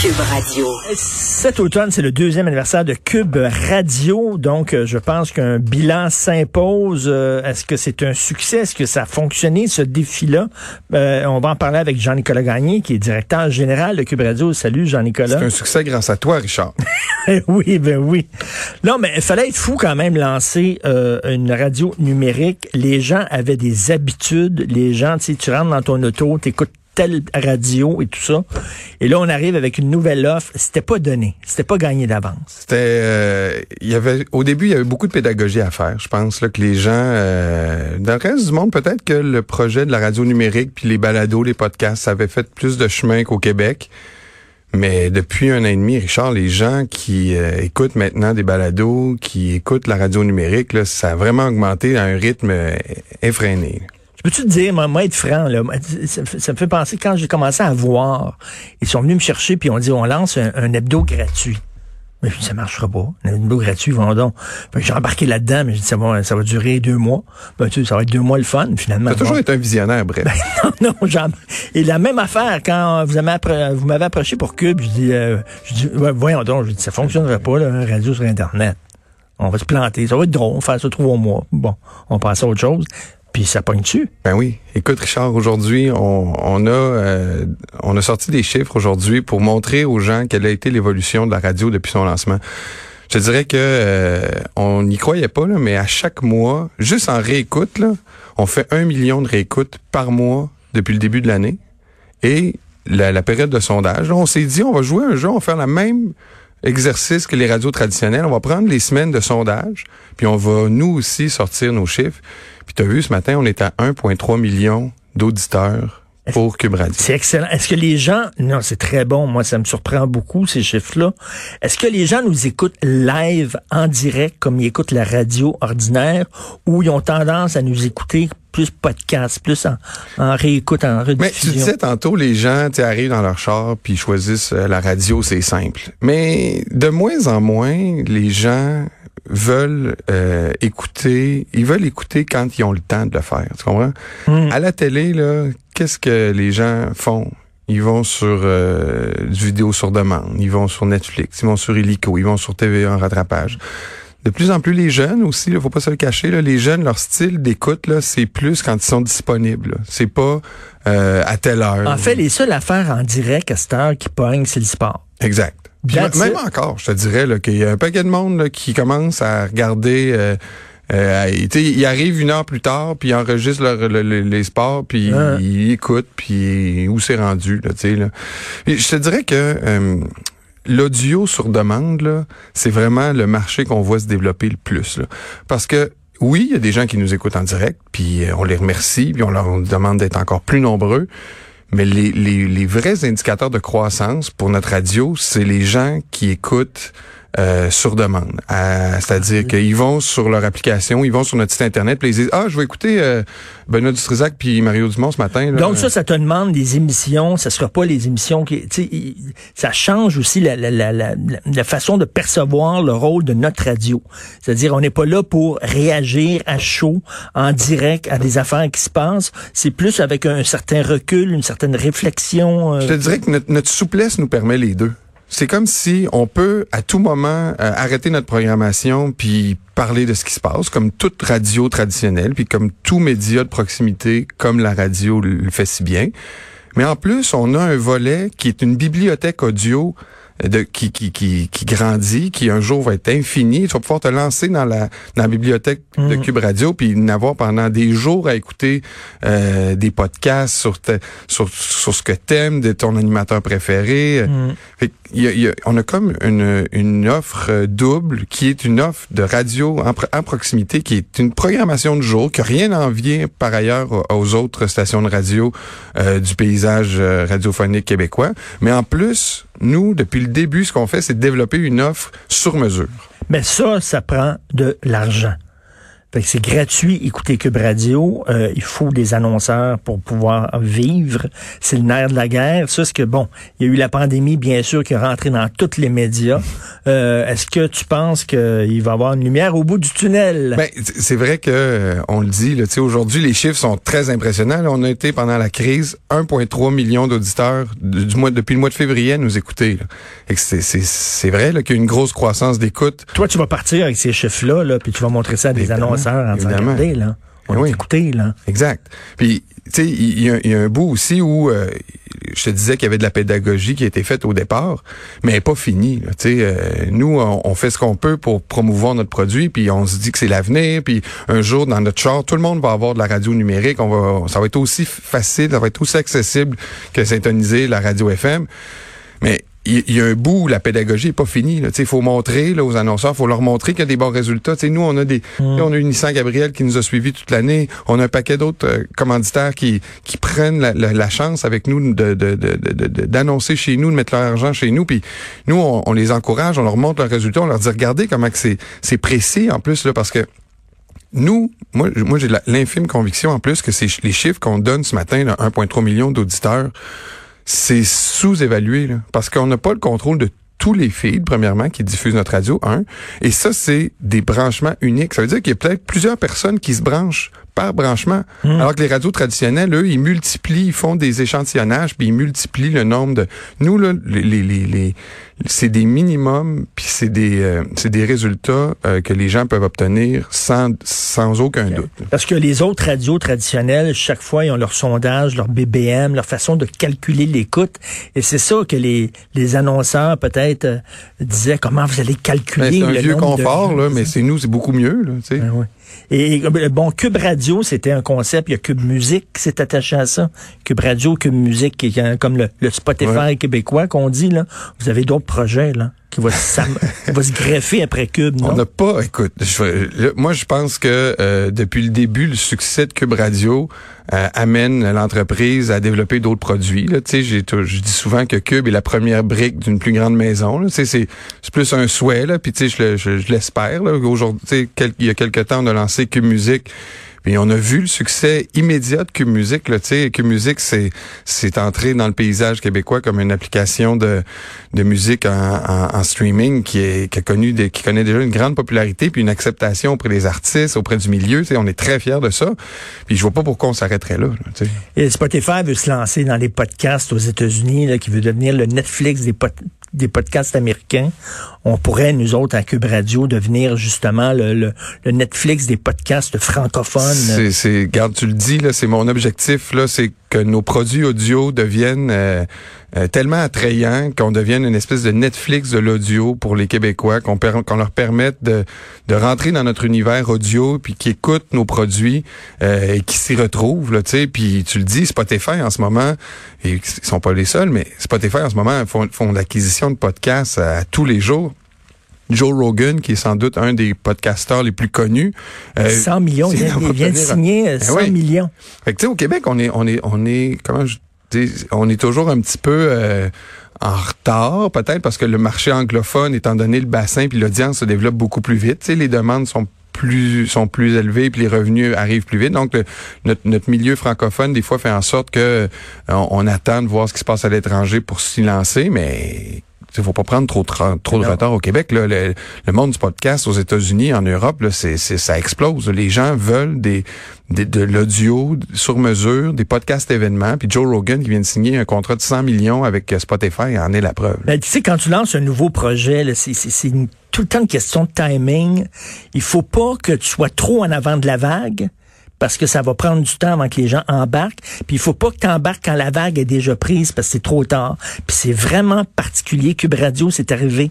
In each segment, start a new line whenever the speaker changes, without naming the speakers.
Cube Radio.
Cet automne, c'est le deuxième anniversaire de Cube Radio. Donc, euh, je pense qu'un bilan s'impose. Euh, Est-ce que c'est un succès? Est-ce que ça a fonctionné, ce défi-là? Euh, on va en parler avec Jean-Nicolas Gagné, qui est directeur général de Cube Radio. Salut, Jean-Nicolas.
C'est un succès grâce à toi, Richard.
oui, ben oui. Non, mais il fallait être fou quand même lancer euh, une radio numérique. Les gens avaient des habitudes. Les gens, tu sais, tu rentres dans ton auto, t'écoutes telle radio et tout ça. Et là, on arrive avec une nouvelle offre. C'était pas donné. C'était pas gagné d'avance.
C'était, euh, il y avait, au début, il y avait beaucoup de pédagogie à faire. Je pense là que les gens, euh, dans le reste du monde, peut-être que le projet de la radio numérique puis les balados, les podcasts, ça avait fait plus de chemin qu'au Québec. Mais depuis un an et demi, Richard, les gens qui euh, écoutent maintenant des balados, qui écoutent la radio numérique, là, ça a vraiment augmenté à un rythme euh, effréné.
Je peux-tu te dire, moi, moi, être franc, là, ça, ça me fait penser quand j'ai commencé à voir, ils sont venus me chercher puis on dit on lance un, un hebdo gratuit. Mais je dis, ça marchera pas. Un hebdo gratuit, que j'ai embarqué là-dedans, mais j'ai dit ça va, ça va durer deux mois. Ben, tu sais, ça va être deux mois le fun, finalement.
T'as toujours été un visionnaire, bref.
Ben, non, non, j'en- Et la même affaire, quand vous m'avez vous m'avez approché pour Cube, je dis, euh, je dis ouais, voyons donc, je dis, ça fonctionnerait pas, là, un radio sur Internet. On va se planter. Ça va être drôle, on va faire ça trois mois. Bon, on passe à autre chose. Puis ça pogne dessus.
Ben oui. Écoute, Richard, aujourd'hui, on, on a euh, on a sorti des chiffres aujourd'hui pour montrer aux gens quelle a été l'évolution de la radio depuis son lancement. Je dirais que euh, on n'y croyait pas, là, mais à chaque mois, juste en réécoute, on fait un million de réécoutes par mois depuis le début de l'année. Et la, période de sondage, on s'est dit, on va jouer un jeu, on va faire la même exercice que les radios traditionnelles. On va prendre les semaines de sondage, puis on va nous aussi sortir nos chiffres. Puis tu as vu ce matin, on est à 1,3 million d'auditeurs pour Cube Radio.
C'est excellent. Est-ce que les gens, non, c'est très bon. Moi, ça me surprend beaucoup, ces chiffres-là. Est-ce que les gens nous écoutent live, en direct, comme ils écoutent la radio ordinaire, ou ils ont tendance à nous écouter plus podcast, plus en, en réécoute, en
Mais tu
rediffusion?
disais tantôt, les gens arrivent dans leur char puis choisissent euh, la radio, c'est simple. Mais de moins en moins, les gens veulent euh, écouter, ils veulent écouter quand ils ont le temps de le faire. Tu comprends?
Hmm.
À la télé, là, qu'est-ce que les gens font? Ils vont sur euh, du vidéo sur demande, ils vont sur Netflix, ils vont sur Illico, ils vont sur TVA en rattrapage. De plus en plus les jeunes aussi, il faut pas se le cacher, là, les jeunes, leur style d'écoute, là, c'est plus quand ils sont disponibles. là. C'est pas euh, à telle heure.
En fait, les seules affaires en direct à cette heure qui pognent, c'est le sport.
Exact. Puis même encore, je te dirais qu'il y a un paquet de monde là, qui commence à regarder. Euh, euh, tu sais, ils arrivent une heure plus tard, puis ils enregistrent leur- le- le- les sports, puis
Hein.
ils écoutent, puis où c'est rendu, là, tu sais. Là. Je te dirais que euh, l'audio sur demande, là, c'est vraiment le marché qu'on voit se développer le plus. Là. Parce que oui, il y a des gens qui nous écoutent en direct, puis euh, on les remercie, puis on leur demande d'être encore plus nombreux. Mais les, les, les vrais indicateurs de croissance pour notre radio, c'est les gens qui écoutent euh, sur demande. Euh, C'est-à-dire qu'ils vont sur leur application, ils vont sur notre site Internet, puis ils disent « Ah, je vais écouter euh, Benoît Dutrisac puis Mario Dumont ce matin. » là.
Donc ça, ça te demande des émissions. Ça sera pas les émissions qui, ça change aussi la, la, la, la, la façon de percevoir le rôle de notre radio. C'est-à-dire, on n'est pas là pour réagir à chaud, en direct, à des affaires qui se passent. C'est plus avec un certain recul, une certaine réflexion. euh,
Je te dirais que notre, notre souplesse nous permet les deux. C'est comme si on peut à tout moment euh, arrêter notre programmation puis parler de ce qui se passe, comme toute radio traditionnelle, puis comme tout média de proximité, comme la radio le le fait si bien. Mais en plus, on a un volet qui est une bibliothèque audio de, qui, qui, qui, qui grandit, qui un jour va être infini. Tu vas pouvoir te lancer dans la, dans la bibliothèque de
Mm.
Cube Radio, puis n'avoir pendant des jours à écouter euh, des podcasts sur, te- sur, sur ce que t'aimes, de ton animateur préféré.
Mm.
Fait y a- y a- on a comme une, une offre double qui est une offre de radio en, pro- en proximité, qui est une programmation de jour, qui n'a rien à envier par ailleurs aux- aux autres stations de radio euh, du paysage euh, radiophonique québécois. Mais en plus, nous, depuis le début, ce qu'on fait, c'est développer une offre sur mesure.
Mais ça, ça prend de l'argent. Fait que c'est gratuit, écouter Cube Radio. Euh, il faut des annonceurs pour pouvoir vivre. C'est le nerf de la guerre. Ça, c'est que, bon, il y a eu la pandémie, bien sûr, qui est rentrée dans tous les médias. Euh, Est-ce que tu penses qu'il va y avoir une lumière au bout du tunnel?
Ben, c'est vrai que euh, on le dit, là, tu sais, aujourd'hui, les chiffres sont très impressionnants. là. on a été pendant la crise 1,3 million d'auditeurs du mois depuis le mois de février à nous écouter. c'est- c'est c'est vrai là, qu'il y a une grosse croissance d'écoute.
Toi, tu vas partir avec ces chiffres-là, là, puis tu vas montrer ça à des
Évidemment,
annonceurs en disant,
évidemment.
regardez, là. On
Eh
là.
Exact. Puis, tu sais, il y, a- il y a un bout aussi où euh, je te disais qu'il y avait de la pédagogie qui a été faite au départ, mais elle n'est pas finie. Tu sais, euh, nous, on, on fait ce qu'on peut pour promouvoir notre produit, puis on se dit que c'est l'avenir, puis un jour, dans notre char, tout le monde va avoir de la radio numérique. On va, ça va être aussi facile, ça va être aussi accessible que syntoniser la radio FM. Il y, a un bout où la pédagogie est pas finie. Il faut montrer là, aux annonceurs, faut leur montrer qu'il y a des bons résultats. T'sais, nous, on a des, on a eu Nissan Gabriel qui nous a suivis toute l'année. On a un paquet d'autres euh, commanditaires qui, qui prennent la, la- la chance avec nous de, de, de, de- de- d'annoncer chez nous, de mettre leur argent chez nous. Puis nous, on, on les encourage, on leur montre leurs résultats, on leur dit regardez comment c'est, c'est précis en plus là, parce que nous, moi, moi j'ai l'infime conviction en plus que c'est les chiffres qu'on donne ce matin, là, 1,3 million d'auditeurs, c'est sous-évalué, là, parce qu'on n'a pas le contrôle de tous les feeds, premièrement, qui diffusent notre radio, un. Et ça, c'est des branchements uniques. Ça veut dire qu'il y a peut-être plusieurs personnes qui se branchent par branchement. Alors que les radios traditionnelles, eux, ils multiplient, ils font des échantillonnages, puis ils multiplient le nombre de... Nous, là, les, les, les- c'est des minimums, puis c'est des, euh, c'est des résultats euh, que les gens peuvent obtenir sans, sans aucun doute.
Parce que les autres radios traditionnelles, chaque fois, ils ont leur sondage, leur BBM, leur façon de calculer l'écoute. Et c'est ça que les, les annonceurs, peut-être, euh, disaient, comment vous allez
Ben,
calculer
c'est un
le
vieux
nombre
confort, là, mais c'est nous, c'est beaucoup mieux. Là, tu sais.
Ben. Et euh, bon, Cube Radio, c'était un concept. Il y a Cube Musique qui s'est attaché à ça. Cube Radio, Cube Musique, qui est comme le, le Spotify
Ouais.
québécois qu'on dit. là. Vous avez d'autres projets là qui qui vont se greffer après Cube,
On
non?
n'a pas, écoute, je- là, moi je pense que euh, depuis le début, le succès de Cube Radio euh, amène l'entreprise à développer d'autres produits. Là. Tu sais, j'ai tou- je dis souvent que Cube est la première brique d'une plus grande maison. C'est c'est plus un souhait, là. Puis tu sais, je, je, je l'espère. là. Aujourd'hui, tu sais, quel- il y a quelques temps, on a lancé Cube Musique. Puis on a vu le succès immédiat de Cube Musique. Là, tu sais, Cube Musique, c'est c'est entré dans le paysage québécois comme une application de, de musique en, en, streaming qui est qui a connu des, qui connaît déjà une grande popularité puis une acceptation auprès des artistes, auprès du milieu. On est très fiers de ça. Puis je vois pas pourquoi on s'arrêterait là. là.
Et Spotify veut se lancer dans les podcasts aux États-Unis, qui veut devenir le Netflix des, pod- des podcasts américains. On pourrait, nous autres, à Cube Radio, devenir justement le, le- le Netflix des podcasts francophones.
C'est, garde, tu le dis là, c'est mon objectif là, c'est que nos produits audio deviennent euh, euh, tellement attrayants qu'on devienne une espèce de Netflix de l'audio pour les Québécois, qu'on, leur permette de, rentrer dans notre univers audio, puis qui écoutent nos produits euh, et qui s'y retrouvent là. Puis tu le dis, Spotify en ce moment, et ils sont pas les seuls, mais Spotify en ce moment font, font l'acquisition de podcasts à tous les jours. Joe Rogan, qui est sans doute un des podcasteurs les plus connus. euh,
100 millions, il vient, il de signer euh, 100
oui.
millions.
fait que tu sais, au Québec, on est, on est, on est, comment je dis, on est toujours un petit peu euh, en retard, peut-être parce que le marché anglophone, étant donné le bassin puis l'audience se développe beaucoup plus vite. Tu sais, les demandes sont plus sont plus élevées puis les revenus arrivent plus vite. Donc le- notre, notre milieu francophone des fois fait en sorte que euh, on, on attend de voir ce qui se passe à l'étranger pour s'y lancer, mais il faut pas prendre trop, de- trop de retard au Québec. Là. Le, le monde du podcast aux États-Unis, en Europe, là, c'est, c'est- ça explose. Les gens veulent des, des- de l'audio sur mesure, des podcasts événements. Puis Joe Rogan qui vient de signer un contrat de 100 millions avec Spotify en est la preuve.
Ben, tu sais, quand tu lances un nouveau projet, là, c'est, c'est, c'est une- tout le temps une question de timing. Il faut pas que tu sois trop en avant de la vague, parce que ça va prendre du temps avant que les gens embarquent. Puis il faut pas que tu embarques quand la vague est déjà prise parce que c'est trop tard. Puis c'est vraiment particulier. Cube Radio, c'est arrivé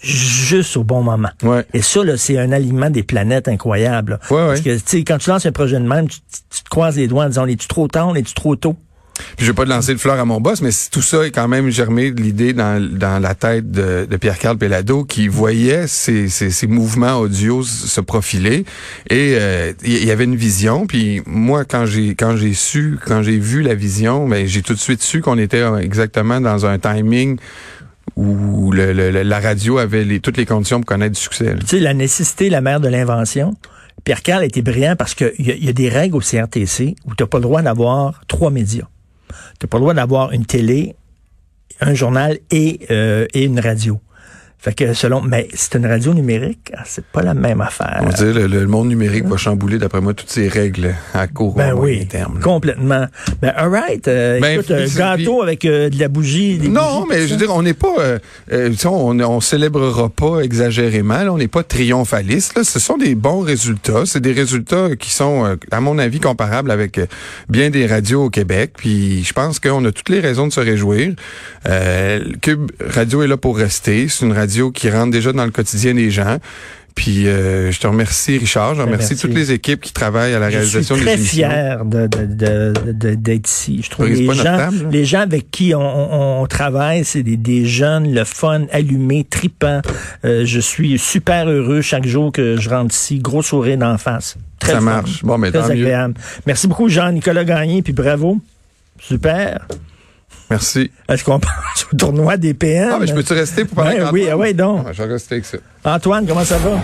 juste au bon moment.
Ouais.
Et ça, là, c'est un aliment des planètes incroyable.
Ouais,
Parce que, tu sais, quand tu lances un projet de même, tu, tu te croises les doigts en disant, es-tu trop tard, es-tu trop tôt?
Puis je vais pas te lancer de fleurs à mon boss, mais tout ça est quand même germé de l'idée dans, dans la tête de, de Pierre-Carl Pellado qui voyait ces, ces, ces mouvements audio se profiler et euh, il y, avait une vision. Puis moi, quand j'ai quand j'ai su, quand j'ai vu la vision, ben j'ai tout de suite su qu'on était euh, exactement dans un timing où le, le- la radio avait les, toutes les conditions pour connaître du succès.
Tu sais, la nécessité, la mère de l'invention. Pierre Carl était brillant parce qu'il y, y a des règles au CRTC où tu n'as pas le droit d'avoir trois médias. Tu n'as pas le droit d'avoir une télé, un journal et, euh, et une radio. Fait que selon, mais c'est une radio numérique, ah, c'est pas la même affaire.
On dire le, le monde numérique va chambouler d'après moi toutes ces règles à court
Ben oui,
terme.
complètement. Ben alright, euh,
Ben,
écoute, un
puis-
gâteau avec euh, de la bougie. des
Non,
bougies,
mais je veux dire, on n'est pas, euh, euh, tu sais, on, on célébrera pas exagérément. là. on n'est pas triomphaliste. Là. Ce sont des bons résultats. C'est des résultats qui sont, euh, à mon avis, comparables avec euh, bien des radios au Québec. Puis je pense qu'on a toutes les raisons de se réjouir. Euh, Cube Radio est là pour rester. C'est une radio qui rentre déjà dans le quotidien des gens. Puis euh, je te remercie, Richard. Je
Ben,
remercie
merci.
toutes les équipes qui travaillent à la
Je suis
réalisation
très
des émissions.
fier de, de, de, de- d'être ici. Je trouve les gens,
table,
les gens avec qui on, on- on travaille, c'est des, des jeunes, le fun, allumé, tripant. Euh, je suis super heureux chaque jour que je rentre ici, gros sourire d'en face. Très
Ça
fun.
marche. Bon, mais
Très
tant mieux.
agréable. Merci beaucoup Jean-Nicolas Gagné, puis bravo. Super.
Merci.
Est-ce qu'on passe au tournoi des PM?
Ah, mais je peux-tu rester pour parler
Ben
avec
oui,
Antoine?
ah ouais, donc.
Ah, Je vais rester avec ça.
Antoine, comment ça va?